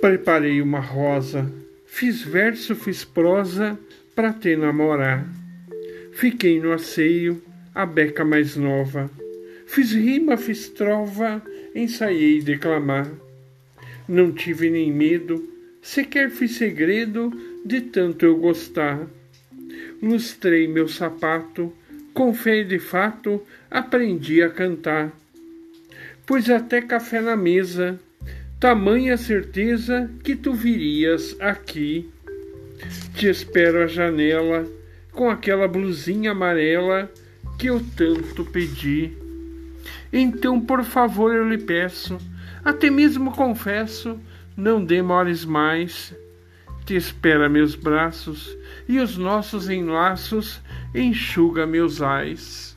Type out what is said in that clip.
Preparei uma rosa, fiz verso, fiz prosa para te namorar. Fiquei no asseio, a beca mais nova. Fiz rima, fiz trova, ensaiei declamar. Não tive nem medo, sequer fiz segredo de tanto eu gostar. Lustrei meu sapato, com fé de fato aprendi a cantar. Pus até café na mesa, tamanha certeza que tu virias aqui. Te espero à janela, com aquela blusinha amarela que eu tanto pedi. Então, por favor, eu lhe peço, até mesmo confesso, não demores mais te espera meus braços e os nossos enlaços enxuga meus ais.